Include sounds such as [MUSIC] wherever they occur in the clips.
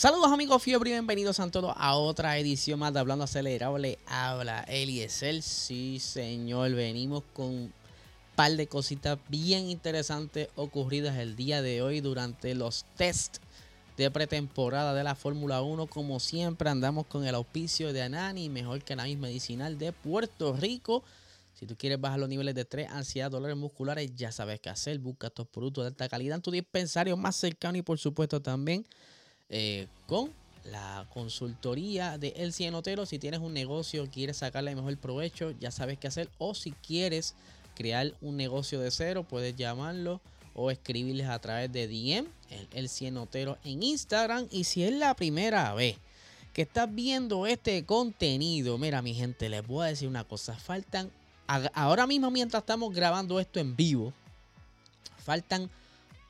Saludos amigos Fiebre bienvenidos a todos a otra edición más de Hablando Acelerable. Habla Eliezer. Sí, señor, venimos con un par de cositas bien interesantes ocurridas el día de hoy durante los test de pretemporada de la Fórmula 1. Como siempre, andamos con el auspicio de Anani, mejor cannabis medicinal de Puerto Rico. Si tú quieres bajar los niveles de estrés, ansiedad, dolores musculares, ya sabes qué hacer. Busca estos productos de alta calidad en tu dispensario más cercano y por supuesto también eh, con la consultoría de El Cienotero. Si tienes un negocio, quieres sacarle mejor provecho, ya sabes qué hacer. O si quieres crear un negocio de cero, puedes llamarlo o escribirles a través de DM, el, el Cienotero en Instagram. Y si es la primera vez que estás viendo este contenido, mira mi gente, les voy a decir una cosa. Faltan, ahora mismo mientras estamos grabando esto en vivo, faltan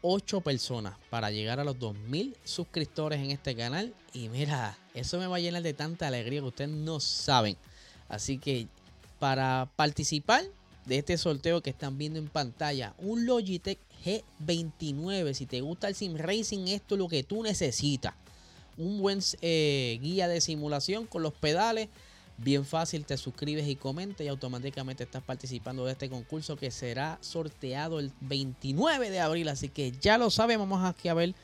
8 personas para llegar a los 2000 suscriptores en este canal. Y mira, eso me va a llenar de tanta alegría que ustedes no saben. Así que para participar de este sorteo que están viendo en pantalla, un Logitech G29. Si te gusta el Sim Racing, esto es lo que tú necesitas. Un buen eh, guía de simulación con los pedales Bien fácil, te suscribes y comentas y automáticamente estás participando de este concurso que será sorteado el 29 de abril. Así que ya lo sabemos, vamos aquí a ver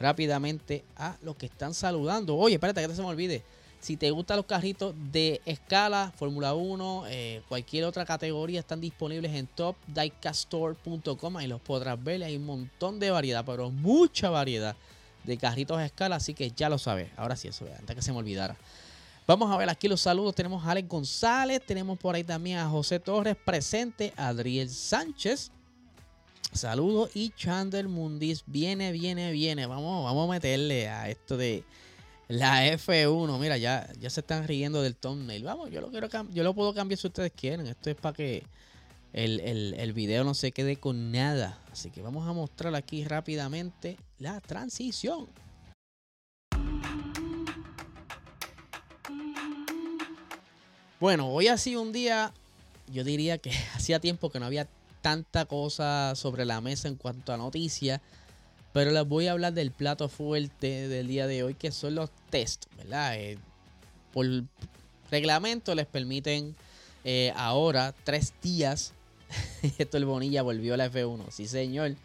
rápidamente a los que están saludando. Oye, espérate que no se me olvide. Si te gustan los carritos de escala, Fórmula 1, eh, cualquier otra categoría, están disponibles en topdiecaststore.com. y los podrás ver. Hay un montón de variedad, pero mucha variedad de carritos a escala. Así que ya lo sabes. Ahora sí, eso, antes que se me olvidara. Vamos a ver aquí los saludos. Tenemos a Alex González, tenemos por ahí también a José Torres presente, Adriel Sánchez. Saludos y Chandler Mundis viene, viene, viene. Vamos, vamos a meterle a esto de la F1. Mira, ya, ya se están riendo del thumbnail. Vamos, yo lo quiero yo lo puedo cambiar si ustedes quieren. Esto es para que el, el video no se quede con nada. Así que vamos a mostrar aquí rápidamente la transición. Bueno, hoy ha sido un día, yo diría que [LAUGHS] hacía tiempo que no había tanta cosa sobre la mesa en cuanto a noticias, pero les voy a hablar del plato fuerte del día de hoy, que son los test, ¿verdad? Eh, por reglamento les permiten eh, ahora tres días. [LAUGHS] Esto el Bonilla volvió a la F1, sí señor.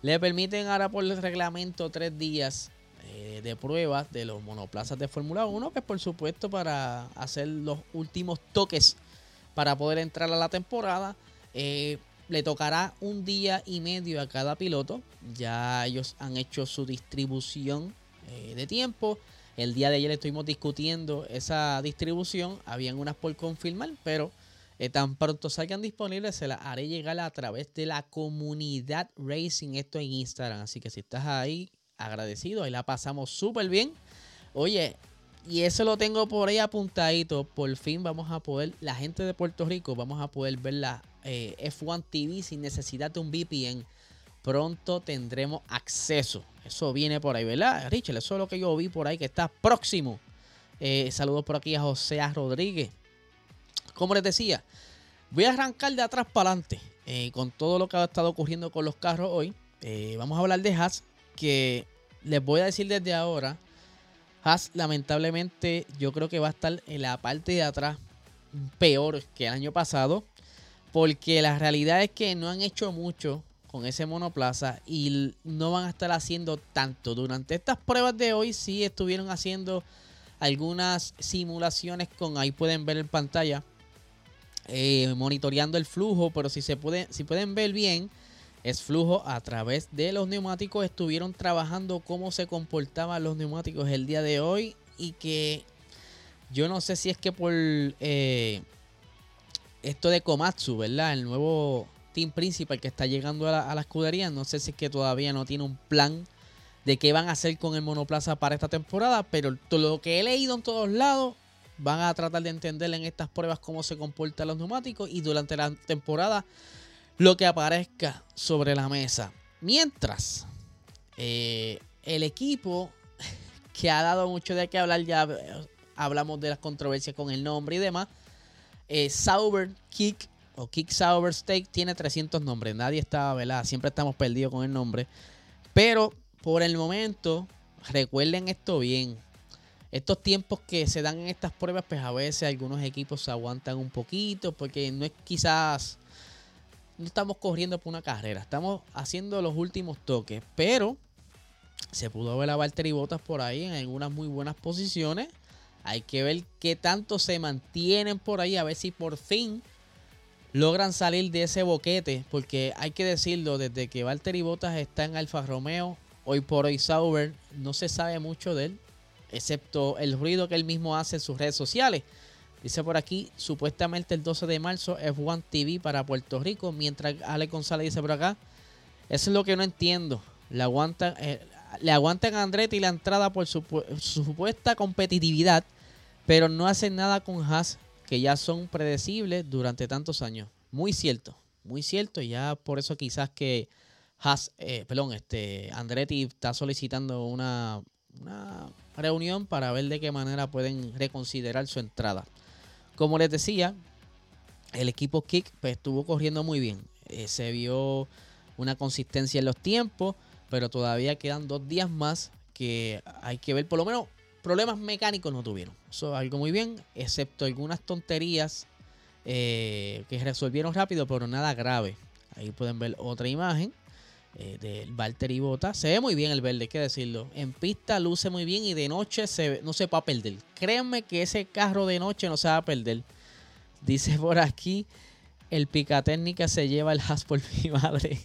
Le permiten ahora por el reglamento tres días eh, de pruebas de los monoplazas de Fórmula 1, que por supuesto para hacer los últimos toques para poder entrar a la temporada. Eh, le tocará un día y medio a cada piloto. Ya ellos han hecho su distribución eh, de tiempo. El día de ayer estuvimos discutiendo esa distribución. Habían unas por confirmar, pero tan pronto salgan disponibles se las haré llegar a través de la comunidad Racing. Esto en Instagram. Así que si estás ahí, agradecido. Ahí la pasamos súper bien. Oye, y eso lo tengo por ahí apuntadito. Por fin vamos a poder, la gente de Puerto Rico, vamos a poder ver la eh, F1 TV sin necesidad de un VPN. Pronto tendremos acceso. Eso viene por ahí, ¿verdad? Richard, eso es lo que yo vi por ahí que está próximo. Eh, saludos por aquí a José Rodríguez. Como les decía, voy a arrancar de atrás para adelante eh, con todo lo que ha estado ocurriendo con los carros hoy. vamos a hablar de Haas, que les voy a decir desde ahora, Haas lamentablemente yo creo que va a estar en la parte de atrás peor que el año pasado, porque la realidad es que no han hecho mucho con ese monoplaza y no van a estar haciendo tanto. Durante estas pruebas de hoy sí estuvieron haciendo algunas simulaciones con, ahí pueden ver en pantalla, eh, monitoreando el flujo, pero si se puede, si pueden ver bien, es flujo a través de los neumáticos. Estuvieron trabajando cómo se comportaban los neumáticos el día de hoy y que yo no sé si es que por eh, esto de Komatsu, ¿verdad? El nuevo team principal que está llegando a la, escudería. No sé si es que todavía no tiene un plan de qué van a hacer con el monoplaza para esta temporada, pero todo lo que he leído en todos lados van a tratar de entender en estas pruebas cómo se comportan los neumáticos y durante la temporada lo que aparezca sobre la mesa. Mientras, eh, el equipo [LAUGHS] que ha dado mucho de qué hablar, ya eh, hablamos de las controversias con el nombre y demás, eh, Sauber Kick o Kick Sauber Steak tiene 300 nombres. Nadie está, ¿verdad? Siempre estamos perdidos con el nombre. Pero por el momento, recuerden esto bien. Estos tiempos que se dan en estas pruebas, pues a veces algunos equipos se aguantan un poquito porque no es quizás no estamos corriendo por una carrera, estamos haciendo los últimos toques, pero se pudo ver a Valtteri Bottas por ahí en algunas muy buenas posiciones. Hay que ver qué tanto se mantienen por ahí, a ver si por fin logran salir de ese boquete, porque hay que decirlo, desde que Valtteri Bottas está en Alfa Romeo, hoy por hoy Sauber, no se sabe mucho de él, excepto el ruido que él mismo hace en sus redes sociales. Dice por aquí, supuestamente el 12 de marzo F1 TV para Puerto Rico, mientras Ale González dice por acá, eso es lo que no entiendo. Le aguantan, eh, le aguantan a Andretti la entrada por su, supuesta competitividad, pero no hacen nada con Haas, que ya son predecibles durante tantos años. Muy cierto, muy cierto, y ya por eso quizás que Haas, eh, perdón, este, Andretti está solicitando una, una reunión para ver de qué manera pueden reconsiderar su entrada. Como les decía, el equipo Kick pues, estuvo corriendo muy bien. Eh, se vio una consistencia en los tiempos, pero todavía quedan dos días más que hay que ver. Por lo menos problemas mecánicos no tuvieron. Eso es algo muy bien, excepto algunas tonterías eh, que resolvieron rápido, pero nada grave. Ahí pueden ver otra imagen eh, del Valtteri Bota. Se ve muy bien el verde, hay que decirlo. En pista luce muy bien y de noche se, no se va a perder. Créanme que ese carro de noche no se va a perder. Dice por aquí, el picatécnica se lleva el has por mi madre.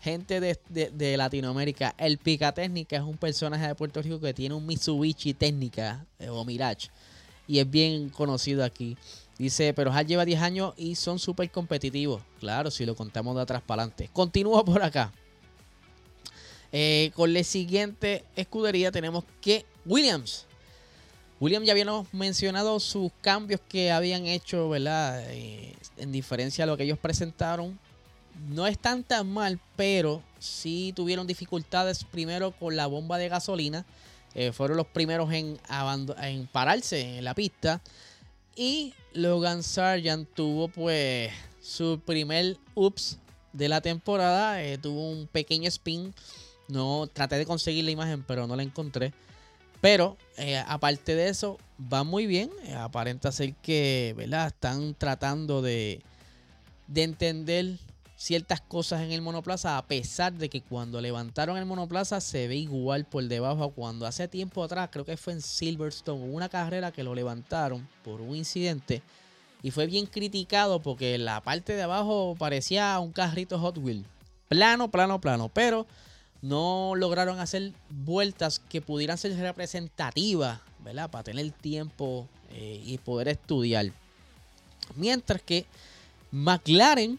Gente de, Latinoamérica, el picatécnica es un personaje de Puerto Rico que tiene un Mitsubishi técnica eh, o Mirage. Y es bien conocido aquí. Dice, pero Haas lleva 10 años y son súper competitivos. Claro, si lo contamos de atrás para adelante. Continúo por acá. Eh, con la siguiente escudería tenemos que Williams. Williams ya habíamos mencionado sus cambios que habían hecho, ¿verdad? Eh, en diferencia a lo que ellos presentaron. No están tan mal, pero sí tuvieron dificultades primero con la bomba de gasolina. Eh, fueron los primeros en, en pararse en la pista. Y Logan Sargent tuvo pues su primer ups de la temporada. Eh, tuvo un pequeño spin. No traté de conseguir la imagen, pero no la encontré. Pero eh, aparte de eso, va muy bien. Eh, aparenta ser que ¿verdad? están tratando de, de entender ciertas cosas en el monoplaza, a pesar de que cuando levantaron el monoplaza se ve igual por debajo cuando hace tiempo atrás, creo que fue en Silverstone, una carrera que lo levantaron por un incidente y fue bien criticado porque la parte de abajo parecía un carrito Hot Wheel. Plano, plano, plano, pero no lograron hacer vueltas que pudieran ser representativas, ¿verdad? Para tener tiempo eh, y poder estudiar. Mientras que McLaren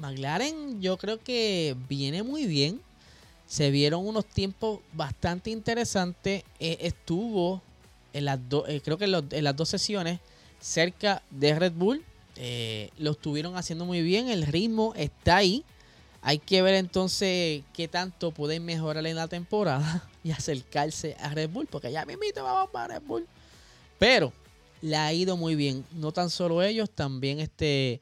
McLaren yo creo que viene muy bien. Se vieron unos tiempos bastante interesantes. Eh, estuvo en las dos, eh, creo que en, las dos sesiones cerca de Red Bull. Eh, lo estuvieron haciendo muy bien. El ritmo está ahí. Hay que ver entonces qué tanto pueden mejorar en la temporada [LAUGHS] y acercarse a Red Bull. Porque ya mismito vamos para Red Bull. Pero le ha ido muy bien. No tan solo ellos, también este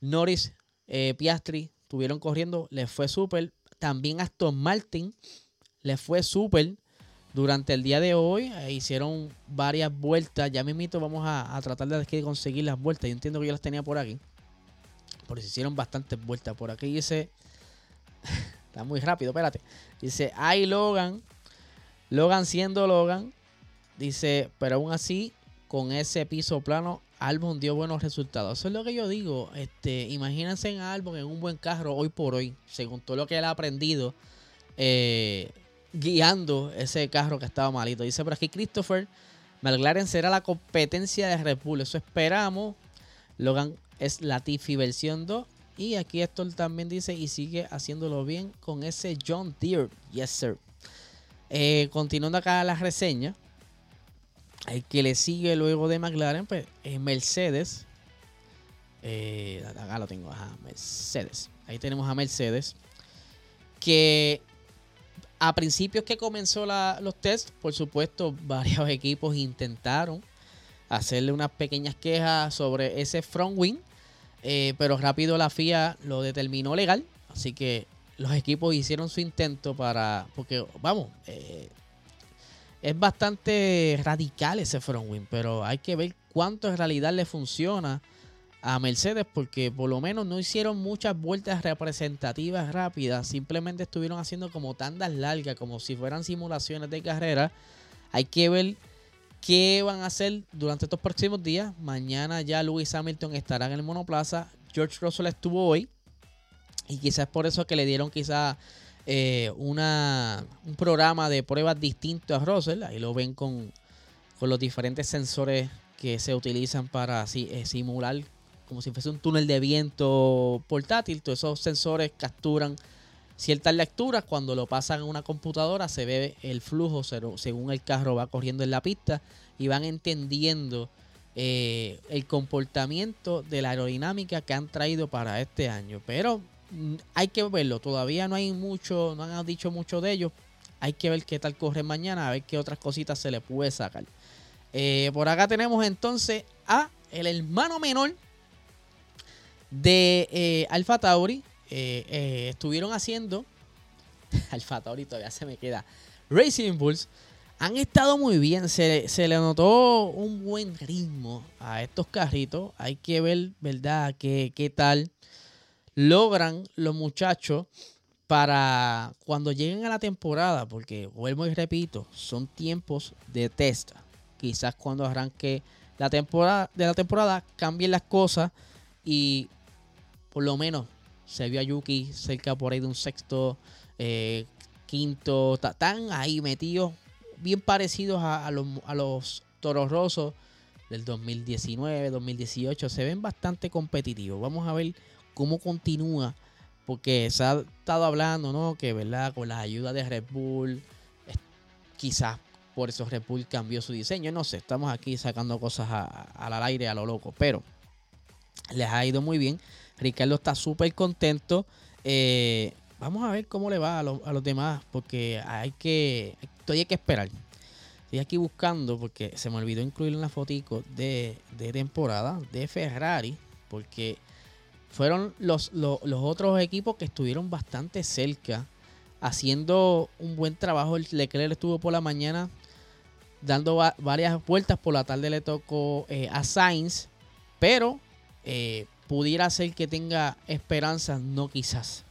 Norris eh, Piastri estuvieron corriendo, les fue súper. También Aston Martin les fue súper durante el día de hoy. Eh, hicieron varias vueltas. Ya mismito vamos a, tratar de conseguir las vueltas. Yo entiendo que yo las tenía por aquí. Porque se hicieron bastantes vueltas. Por aquí dice. [LAUGHS] Está muy rápido, espérate. Dice, ay Logan. Logan siendo Logan. Dice, pero aún así, con ese piso plano, Albon dio buenos resultados. Eso es lo que yo digo. Este, imagínense en Albon en un buen carro hoy por hoy, según todo lo que él ha aprendido eh, guiando ese carro que estaba malito. Dice por aquí Christopher, McLaren será la competencia de Red Bull. Eso esperamos. Logan es Latifi versión 2 Y aquí esto también dice y sigue haciéndolo bien con ese John Deere. Yes, sir. Eh, continuando acá la reseña. El que le sigue luego de McLaren, pues es Mercedes. Eh, acá lo tengo, ajá, Mercedes. Ahí tenemos a Mercedes. Que a principios que comenzó los tests, por supuesto, [LAUGHS] varios equipos intentaron hacerle unas pequeñas quejas sobre ese front wing. Eh, pero rápido la FIA lo determinó legal. Así que los equipos hicieron su intento para. Porque, vamos, eh, es bastante radical ese front wing. Pero hay que ver cuánto en realidad le funciona a Mercedes. Porque por lo menos no hicieron muchas vueltas representativas rápidas. Simplemente estuvieron haciendo como tandas largas, como si fueran simulaciones de carrera. Hay que ver ¿Qué van a hacer durante estos próximos días? Mañana ya Lewis Hamilton estará en el monoplaza. George Russell estuvo hoy. Y quizás por eso que le dieron quizás eh, una, un programa de pruebas distinto a Russell. Ahí lo ven con, los diferentes sensores que se utilizan para eh, simular como si fuese un túnel de viento portátil. Todos esos sensores capturan ciertas lecturas. Cuando lo pasan en una computadora se ve el flujo según el carro va corriendo en la pista y van entendiendo eh, el comportamiento de la aerodinámica que han traído para este año. Pero hay que verlo, todavía no hay mucho, no han dicho mucho de ellos. Hay que ver qué tal corre mañana, a ver qué otras cositas se le puede sacar. Eh, por acá tenemos entonces a el hermano menor de eh, Alfa Tauri, eh, eh, estuvieron haciendo, [LAUGHS] Alfa Tauri todavía se me queda, Racing Bulls, han estado muy bien. Se, le notó un buen ritmo a estos carritos. Hay que ver, ¿verdad?, qué, qué tal logran los muchachos para cuando lleguen a la temporada, porque vuelvo y repito, son tiempos de test. Quizás cuando arranque la temporada de la temporada cambien las cosas y por lo menos se vio a Yuki cerca por ahí de un sexto, eh, quinto. Están ahí metidos, bien parecidos a, los, a los toros rosos del 2019, 2018. Se ven bastante competitivos. Vamos a ver cómo continúa. Porque se ha estado hablando, ¿no? Que, ¿verdad? Con las ayudas de Red Bull, quizás por eso Red Bull cambió su diseño. No sé, estamos aquí sacando cosas al aire a lo loco. Pero les ha ido muy bien. Ricardo está súper contento. Eh, vamos a ver cómo le va a, los demás, porque hay que, todavía hay que esperar. Estoy aquí buscando, porque se me olvidó incluir una fotico de, temporada de Ferrari, porque fueron los, otros equipos que estuvieron bastante cerca, haciendo un buen trabajo. El Leclerc estuvo por la mañana dando varias vueltas, por la tarde le tocó eh, a Sainz, pero eh, pudiera ser que tenga esperanzas, no quizás,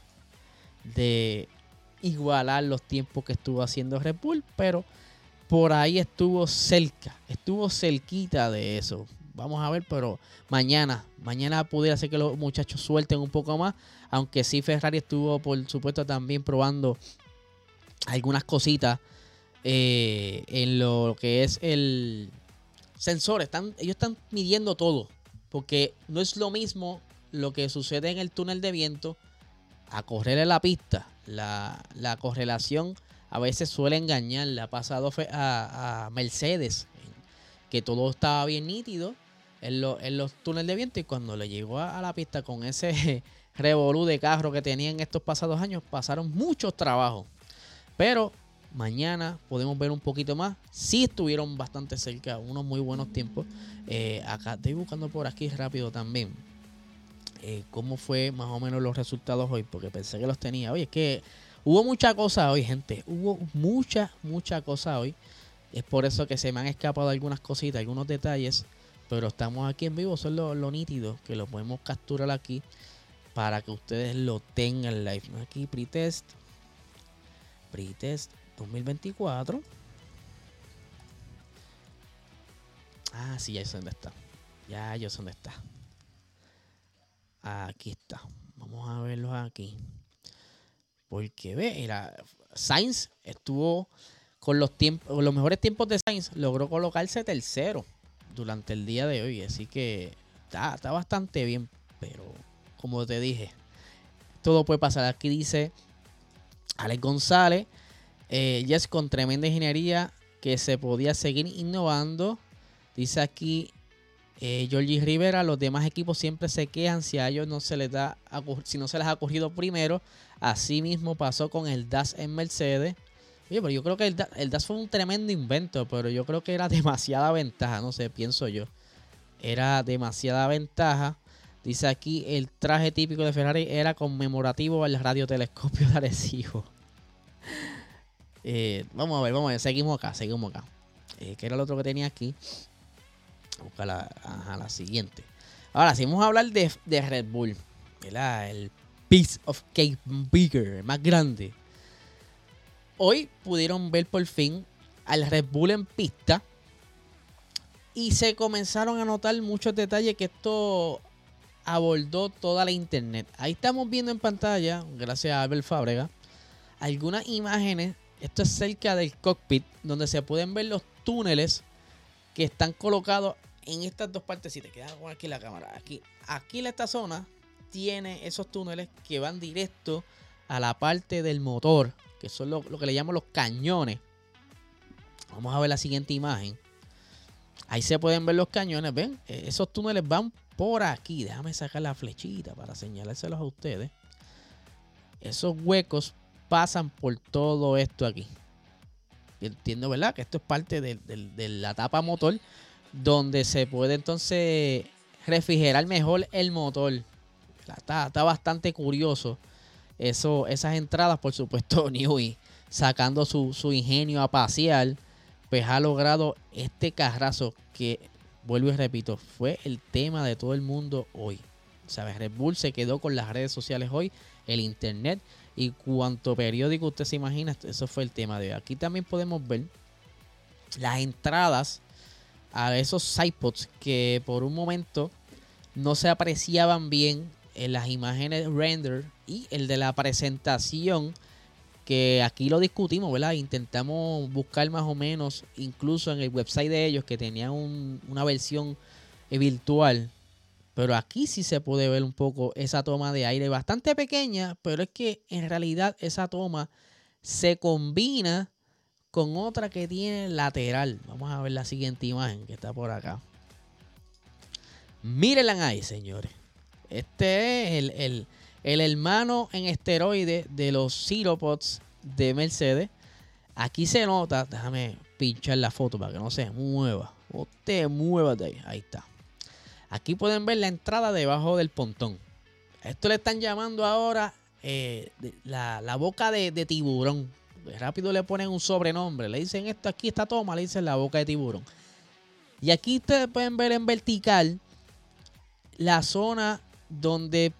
de igualar los tiempos que estuvo haciendo Red Bull, pero por ahí estuvo cerca, estuvo cerquita de eso. Vamos a ver, pero mañana, mañana pudiera ser que los muchachos suelten un poco más, aunque sí Ferrari estuvo, por supuesto, también probando algunas cositas eh, en lo que es el sensor. Están, ellos están midiendo todo porque no es lo mismo lo que sucede en el túnel de viento a correr en la pista. La, correlación a veces suele engañar. Le ha pasado a, Mercedes, que todo estaba bien nítido en, los túneles de viento y cuando le llegó a, la pista con ese [LAUGHS] revolú de carro que tenía en estos pasados años, pasaron muchos trabajos. Pero Mañana podemos ver un poquito más. Sí estuvieron bastante cerca, unos muy buenos tiempos. Eh, acá estoy buscando por aquí rápido también. Eh, cómo fue más o menos los resultados hoy, porque pensé que los tenía. Oye, es que hubo mucha cosa hoy, gente. Hubo mucha, mucha cosa hoy. Es por eso que se me han escapado algunas cositas, algunos detalles. Pero estamos aquí en vivo, son lo, lo nítido, que lo podemos capturar aquí para que ustedes lo tengan live. Aquí pretest. Pretest 2024. Ah, sí, ya sé dónde está. Ya yo sé dónde está. Aquí está. Vamos a verlo aquí. Porque ve, era Sainz estuvo con los tiempos, los mejores tiempos de Sainz, logró colocarse tercero durante el día de hoy. Así que está, está bastante bien. Pero como te dije, todo puede pasar. Aquí dice Alex González, eh, yes, con tremenda ingeniería que se podía seguir innovando. Dice aquí eh, Georgie Rivera, los demás equipos siempre se quejan si a ellos no se les da, si no se les ha ocurrido primero. Así mismo pasó con el DAS en Mercedes. Oye, pero yo creo que el, el DAS fue un tremendo invento, pero yo creo que era [LAUGHS] demasiada ventaja, no sé, pienso yo. Era demasiada ventaja. Dice aquí, el traje típico de Ferrari era conmemorativo al radiotelescopio de Arecibo. [LAUGHS] Eh, vamos a ver, vamos a ver, seguimos acá, seguimos acá. Eh, ¿Qué era lo otro que tenía aquí? Busca la, la siguiente. Ahora, si vamos a hablar de, de Red Bull, el piece of cake bigger, más grande. Hoy pudieron ver por fin al Red Bull en pista y se comenzaron a notar muchos detalles que esto abordó toda la internet. Ahí estamos viendo en pantalla, gracias a Albert Fábrega, algunas imágenes. Esto es cerca del cockpit, donde se pueden ver los túneles que están colocados en estas dos partes. Si te quedas con aquí la cámara, aquí, aquí en esta zona tiene esos túneles que van directo a la parte del motor, que son lo, que le llaman los cañones. Vamos a ver la siguiente imagen. Ahí se pueden ver los cañones, ¿ven? E, esos túneles van por aquí. Déjame sacar la flechita para señalárselos a ustedes. Esos huecos pasan por todo esto aquí. Entiendo, ¿verdad? Que esto es parte de la tapa motor donde se puede entonces refrigerar mejor el motor. Está, bastante curioso. Eso, esas entradas, por supuesto, [LAUGHS] Newey sacando su, ingenio a pasear, pues ha logrado este carrazo que, vuelvo y repito, fue el tema de todo el mundo hoy. ¿Sabes? Red Bull se quedó con las redes sociales hoy, el internet y cuanto periódico usted se imagina, eso fue el tema de hoy. Aquí también podemos ver las entradas a esos sidepods que por un momento no se apreciaban bien en las imágenes render y el de la presentación que aquí lo discutimos, ¿verdad? Intentamos buscar más o menos, incluso en el website de ellos que tenían una versión virtual. Pero aquí sí se puede ver un poco esa toma de aire bastante pequeña, pero es que en realidad esa toma se combina con otra que tiene lateral. Vamos a ver la siguiente imagen que está por acá. Mírenla ahí, señores. Este es el, hermano en esteroide de los Ciropods de Mercedes. Aquí se nota, déjame pinchar la foto para que no se mueva. O te de ahí. Ahí está. Aquí pueden ver la entrada debajo del pontón. Esto le están llamando ahora eh, la, boca de, tiburón. Rápido le ponen un sobrenombre. Le dicen esto aquí, esta toma, le dicen la boca de tiburón. Y aquí ustedes pueden ver en vertical la zona donde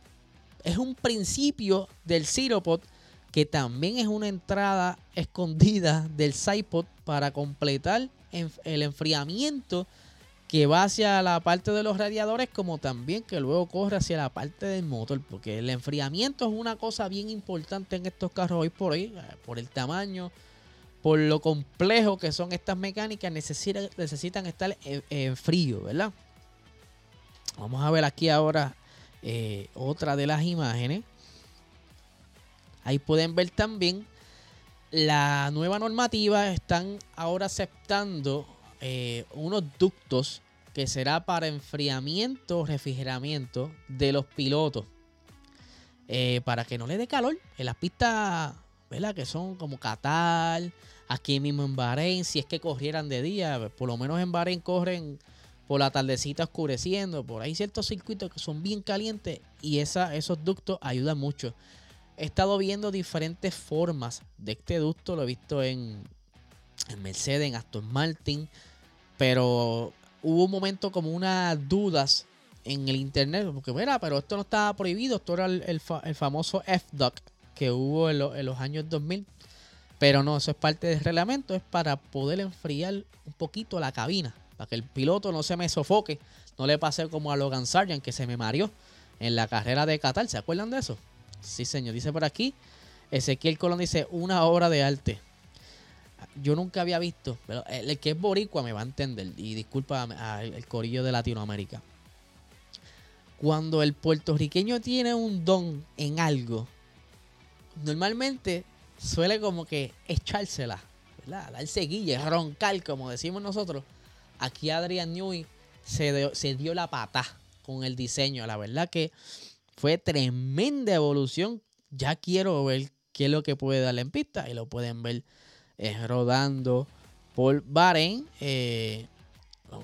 es un principio del Ciropod que también es una entrada escondida del Sidepod para completar el enfriamiento que va hacia la parte de los radiadores como también que luego corre hacia la parte del motor porque el enfriamiento es una cosa bien importante en estos carros hoy por hoy eh, por el tamaño por lo complejo que son estas mecánicas necesitan, necesitan estar en frío verdad vamos a ver aquí ahora eh, otra de las imágenes. Ahí pueden ver también la nueva normativa. Están ahora aceptando eh, unos ductos que será para enfriamiento, refrigeramiento de los pilotos. Eh, para que no le dé calor en las pistas, ¿verdad? Que son como Qatar, aquí mismo en Bahrein, si es que corrieran de día, por lo menos en Bahrein corren por la tardecita oscureciendo, por ahí ciertos circuitos que son bien calientes y esa, esos ductos ayudan mucho. He estado viendo diferentes formas de este ducto, lo he visto en, en Mercedes, en Aston Martin, pero hubo un momento como unas dudas en el internet, porque mira, pero esto no estaba prohibido, esto era el, famoso F-Duct que hubo en, en, los años 2000, pero no, eso es parte del reglamento, es para poder enfriar un poquito la cabina para que el piloto no se me sofoque, no le pase como a Logan Sargent que se me mareó en la carrera de Qatar. ¿Se acuerdan de eso? Sí, señor. Dice por aquí, Ezequiel Colón dice, una obra de arte. Yo nunca había visto, pero el, que es boricua me va a entender. Y disculpa al corillo de Latinoamérica. Cuando el puertorriqueño tiene un don en algo, normalmente suele como que echársela, ¿verdad? Darse guille, roncar, como decimos nosotros. Aquí Adrian Newey se, dio la pata con el diseño. La verdad que fue tremenda evolución. Ya quiero ver qué es lo que puede darle en pista. Y lo pueden ver eh, rodando por Bahrein. Eh,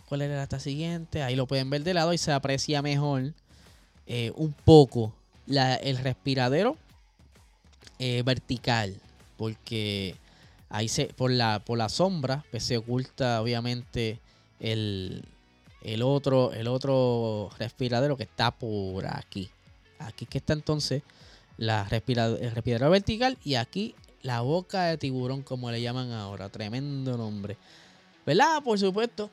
¿Cuál era esta siguiente? Ahí lo pueden ver de lado y se aprecia mejor eh, un poco el respiradero vertical. Porque ahí se, por la, por la sombra pues se oculta obviamente el, el otro, el otro respiradero que está por aquí. Aquí que está entonces la el respiradero vertical y aquí la boca de tiburón, como le llaman ahora. Tremendo nombre. ¿Verdad? Por supuesto.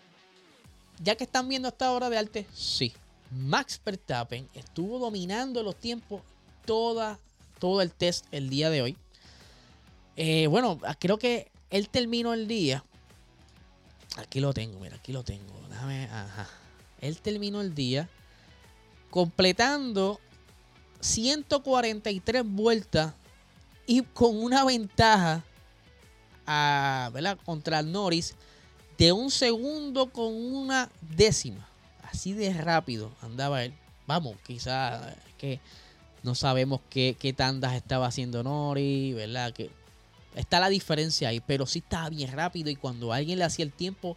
Ya que están viendo esta hora de arte, sí. Max Verstappen estuvo dominando los tiempos toda, todo el test el día de hoy. Eh, bueno, creo que él terminó el día. Aquí lo tengo, mira, aquí lo tengo. Déjame, ajá. Él terminó el día completando 143 vueltas y con una ventaja a, ¿verdad? contra Norris de un segundo con una décima. Así de rápido andaba él. Vamos, quizás que no sabemos qué, qué tandas estaba haciendo Norris, ¿verdad? Que está la diferencia ahí, pero sí estaba bien rápido y cuando alguien le hacía el tiempo,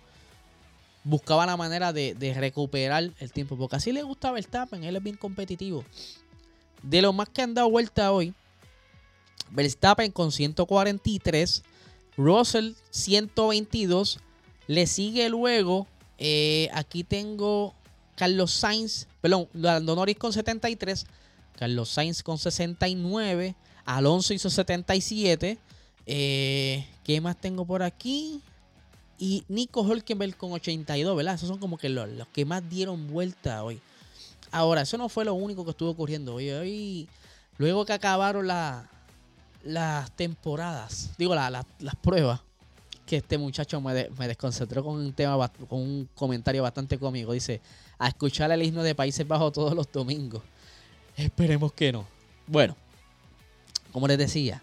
buscaba la manera de, recuperar el tiempo, porque así le gustaba el Verstappen, él es bien competitivo. De lo más que han dado vuelta hoy, Verstappen con 143, Russell 122, le sigue luego, eh, aquí tengo Carlos Sainz, perdón, Lando Norris con 73, Carlos Sainz con 69, Alonso hizo 77, eh, ¿qué más tengo por aquí? Y Nico Hulkenberg con 82, ¿verdad? Esos son como que los, los que más dieron vuelta hoy. Ahora, eso no fue lo único que estuvo ocurriendo hoy. hoy luego que acabaron la, las temporadas, digo, las pruebas, que este muchacho me, desconcentró con un tema, con un comentario bastante cómico. Dice, a escuchar el himno de Países Bajos todos los domingos. Esperemos que no. Bueno, como les decía,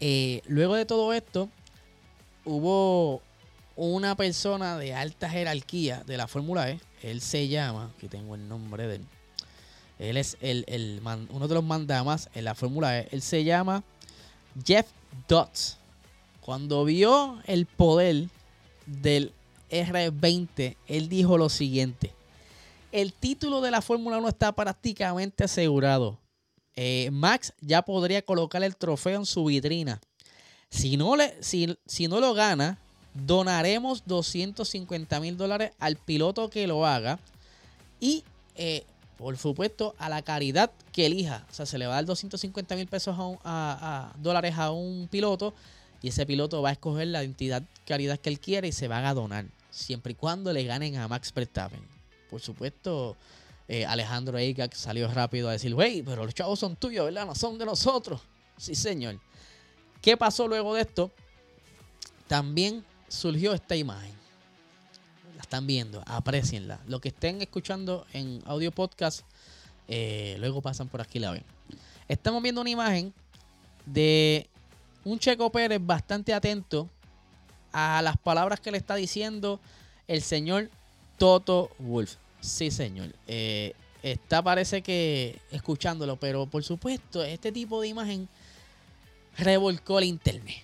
eh, luego de todo esto, hubo una persona de alta jerarquía de la Fórmula E. Él se llama, aquí tengo el nombre de él. Él es el, uno de los mandamas en la Fórmula E. Él se llama Jeff Dodds, cuando vio el poder del R20, él dijo lo siguiente. El título de la Fórmula 1 está prácticamente asegurado. Eh, Max ya podría colocar el trofeo en su vitrina. Si no, le, si, si no lo gana, donaremos 250 mil dólares al piloto que lo haga. Y eh, por supuesto, a la caridad que elija. O sea, se le va a dar 250 mil pesos a, dólares a un piloto y ese piloto va a escoger la entidad caridad que él quiere y se van a donar. Siempre y cuando le ganen a Max Verstappen. Por supuesto, eh, Alejandro Eichach salió rápido a decir, wey, pero los chavos son tuyos, ¿verdad? No son de nosotros. Sí, señor. ¿Qué pasó luego de esto? También surgió esta imagen están viendo, aprecienla. Lo que estén escuchando en audio podcast, eh, luego pasan por aquí la ven. Estamos viendo una imagen de un Checo Pérez bastante atento a las palabras que le está diciendo el señor Toto Wolf. Sí, señor. Eh, está parece que escuchándolo, pero por supuesto, este tipo de imagen revolcó el internet.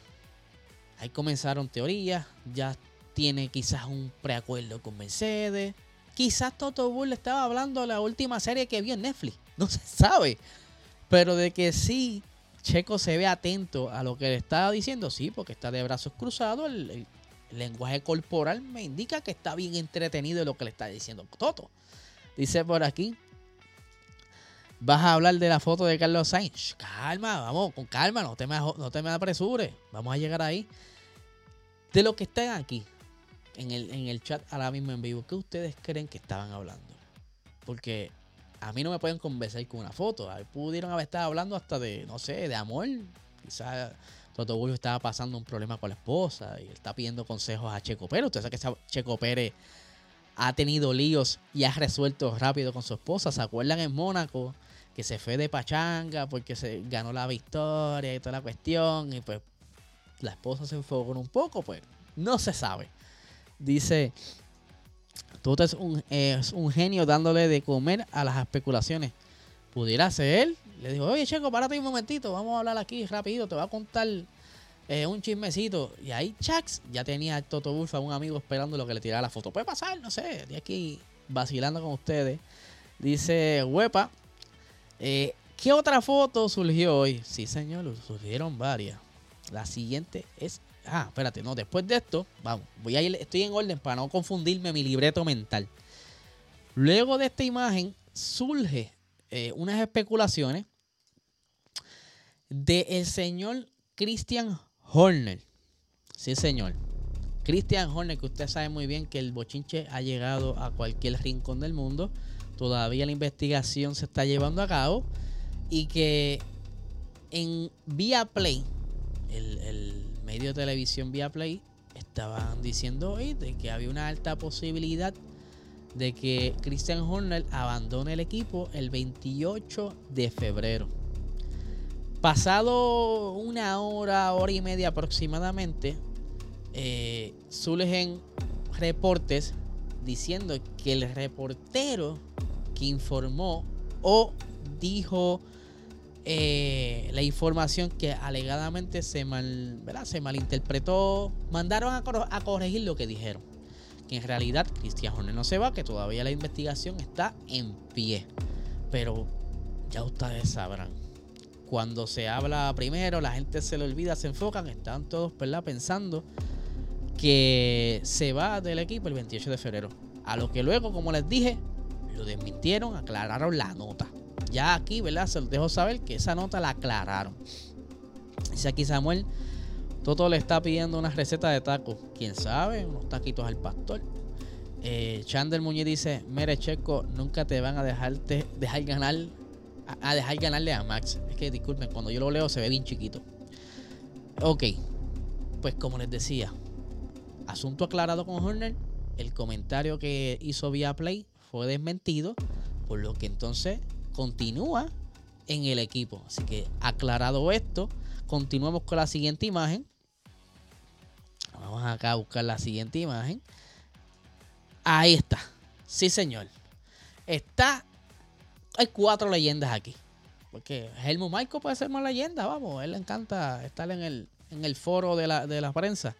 Ahí comenzaron teorías, ya tiene quizás un preacuerdo con Mercedes. Quizás Toto Bull estaba hablando de la última serie que vio en Netflix. [LAUGHS] No se sabe. Pero de que sí, Checo se ve atento a lo que le estaba diciendo, sí, porque está de brazos cruzados. El, lenguaje corporal me indica que está bien entretenido en lo que le está diciendo Toto. Dice por aquí. Vas a hablar de la foto de Carlos Sainz. Calma, vamos, con calma, no te me, no te me apresures. Vamos a llegar ahí. De lo que están aquí, en el, en el chat ahora mismo en vivo, ¿qué ustedes creen que estaban hablando? Porque a mí no me pueden convencer con una foto. Pudieron haber estado hablando hasta de, no sé, de amor. Quizás Toto Bullo estaba pasando un problema con la esposa y está pidiendo consejos a Checo Pérez. Usted sabe que Checo Pérez ha tenido líos y ha resuelto rápido con su esposa. ¿Se acuerdan en Mónaco que se fue de pachanga porque se ganó la victoria y toda la cuestión. Y pues la esposa se enfocó un poco, pues no se sabe. Dice, tú es un, es un genio dándole de comer a las especulaciones. Pudiera ser él. Le dijo, oye Checo, párate un momentito, vamos a hablar aquí rápido, te voy a contar eh, un chismecito. Y ahí Chax ya tenía a Toto Bulfa, un amigo, esperando lo que le tirara la foto. Puede pasar, no sé, de aquí vacilando con ustedes. Dice Huepa, eh, ¿qué otra foto surgió hoy? Sí, señor, surgieron varias. La siguiente es Ah, espérate, no, después de esto, vamos, voy a ir, estoy en orden para no confundirme mi libreto mental. Luego de esta imagen surge eh, unas especulaciones de el señor Christian Horner. Sí, señor. Christian Horner, que usted sabe muy bien que el bochinche ha llegado a cualquier rincón del mundo. Todavía la investigación se está llevando a cabo. Y que en Vía Play, el, medio de televisión vía Play estaban diciendo hoy de que había una alta posibilidad de que Christian Horner abandone el equipo el 28 de febrero. Pasado una hora, hora y media aproximadamente, eh, surgen reportes diciendo que el reportero que informó o dijo eh, la información que alegadamente se, mal, se malinterpretó, mandaron a, corregir lo que dijeron. Que en realidad Cristian Horner no se va, que todavía la investigación está en pie. Pero ya ustedes sabrán. Cuando se habla primero, la gente se le olvida, se enfocan, están todos pensando que se va del equipo el 28 de febrero. A lo que luego, como les dije, lo desmintieron, aclararon la nota ya aquí, ¿verdad? Se los dejo saber que esa nota la aclararon. Dice aquí Samuel, Toto le está pidiendo una receta de tacos. ¿Quién sabe? Unos taquitos al pastor. Eh, Chandler Muñiz dice, Mere Checo, nunca te van a dejarte, dejar ganar, a, dejar ganarle a Max. Es que disculpen, cuando yo lo leo se ve bien chiquito. Ok, pues como les decía, asunto aclarado con Horner. El comentario que hizo vía Play fue desmentido, por lo que entonces continúa en el equipo. Así que aclarado esto, continuamos con la siguiente imagen. Acá buscar la siguiente imagen. Ahí está. Sí, señor. Está. Hay cuatro leyendas aquí. Porque Helmut Michael puede ser más leyenda, vamos. Él le encanta estar en el, en el foro de la, de la prensa.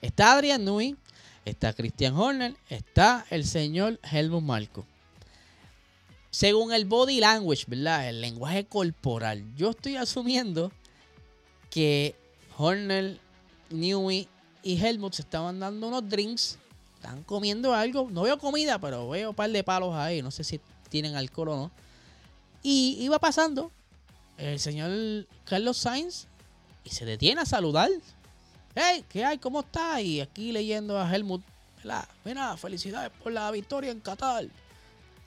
Está Adrian Nui, está Christian Horner, está el señor Helmut Marco según el body language, ¿verdad? El lenguaje corporal. Yo estoy asumiendo que Horner, Newey y Helmut se estaban dando unos drinks. Están comiendo algo. No veo comida, pero veo un par de palos ahí. No sé si tienen alcohol o no. Y iba pasando el señor Carlos Sainz y se detiene a saludar. Hey, ¿qué hay? ¿Cómo está? Y aquí leyendo a Helmut. Mira, felicidades por la victoria en Qatar.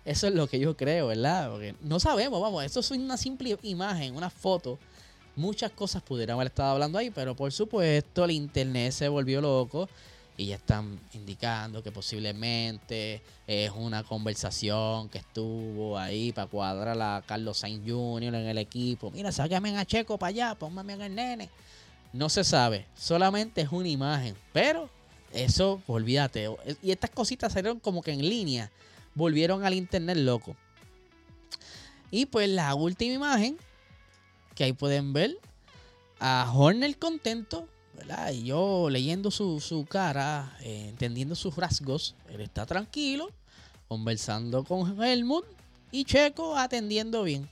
Eso es lo que yo creo, ¿verdad? Porque no sabemos, vamos, esto es una simple imagen, una foto. Muchas cosas pudieran haber estado hablando ahí, pero por supuesto el internet se volvió loco y ya están indicando que posiblemente es una conversación que estuvo ahí para cuadrar a Carlos Sainz Jr. en el equipo. Mira, sáquame a Checo para allá, póngame en el nene. No se sabe, solamente es una imagen, pero eso, olvídate. Y estas cositas salieron como que en línea volvieron al internet loco. Y pues la última imagen, que ahí pueden ver a Horner contento, ¿verdad? Y yo leyendo su, cara, eh, entendiendo sus rasgos, él está tranquilo, conversando con Helmut y Checo atendiendo bien.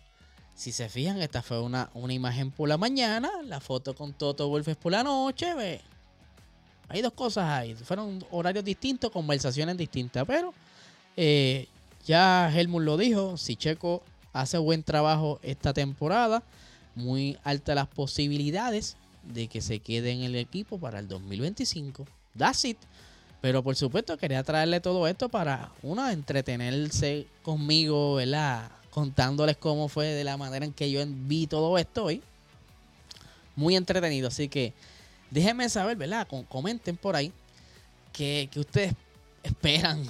Si se fijan, esta fue una, una imagen por la mañana, la foto con Toto Wolf por la noche. Ve. Hay dos cosas ahí. Fueron horarios distintos, conversaciones distintas, pero eh, ya Helmut lo dijo, si Checo hace buen trabajo esta temporada, muy altas las posibilidades de que se quede en el equipo para el 2025. That's it. Pero por supuesto quería traerle todo esto para, uno, entretenerse conmigo, ¿verdad? Contándoles cómo fue de la manera en que yo vi todo esto hoy. Muy entretenido, así que déjenme saber, ¿verdad? Comenten por ahí que, ustedes esperan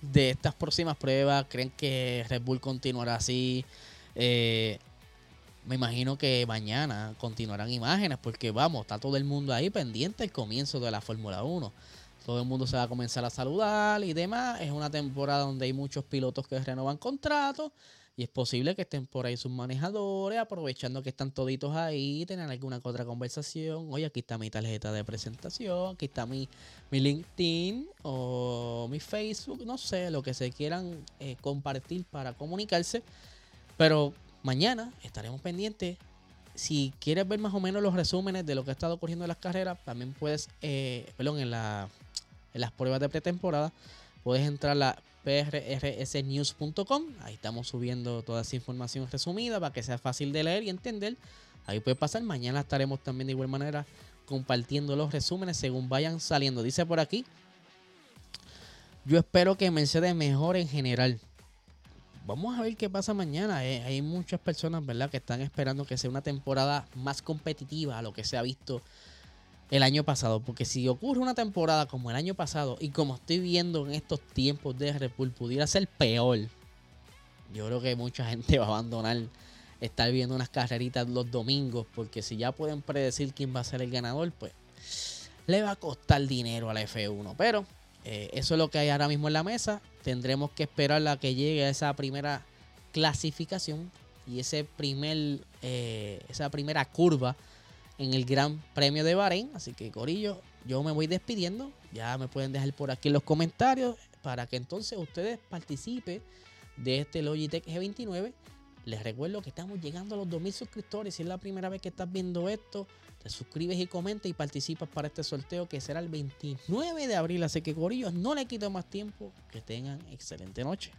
de estas próximas pruebas? ¿Creen que Red Bull continuará así? Eh, me imagino que mañana continuarán imágenes porque vamos, está todo el mundo ahí pendiente el comienzo de la Fórmula 1. Todo el mundo se va a comenzar a saludar y demás. Es una temporada donde hay muchos pilotos que renovan contratos. Y es posible que estén por ahí sus manejadores, aprovechando que están toditos ahí, tener alguna otra conversación. Oye, aquí está mi tarjeta de presentación, aquí está mi, mi LinkedIn o mi Facebook, no sé, lo que se quieran eh, compartir para comunicarse. Pero mañana estaremos pendientes. Si quieres ver más o menos los resúmenes de lo que ha estado ocurriendo en las carreras, también puedes, eh, perdón, en, la, en las pruebas de pretemporada, puedes entrar a la prrsnews.com. Ahí estamos subiendo toda esa información resumida para que sea fácil de leer y entender. Ahí puede pasar. Mañana estaremos también de igual manera compartiendo los resúmenes según vayan saliendo. Dice por aquí. Yo espero que Mercedes mejore en general. Vamos a ver qué pasa mañana. Eh, hay muchas personas, ¿verdad?, que están esperando que sea una temporada más competitiva a lo que se ha visto el año pasado. Porque si ocurre una temporada como el año pasado y como estoy viendo en estos tiempos de Red Bull, pudiera ser peor. Yo creo que mucha gente [LAUGHS] va a abandonar estar viendo unas carreritas los domingos. Porque si ya pueden predecir quién va a ser el ganador, pues le va a costar dinero a la F1. Pero eh, eso es lo que hay ahora mismo en la mesa. Tendremos que esperar a que llegue esa primera clasificación y ese primer, eh, esa primera curva en el Gran Premio de Bahrein. Así que, Corillo, yo me voy despidiendo. Ya me pueden dejar por aquí los comentarios para que entonces ustedes participen de este Logitech G29. Les recuerdo que estamos llegando a los 2000 suscriptores. Si es la primera vez que estás viendo esto, te suscribes y comentas y participas para este sorteo que será el 29 de abril. Así que, Corillo, no le quito más tiempo. Que tengan excelente noche.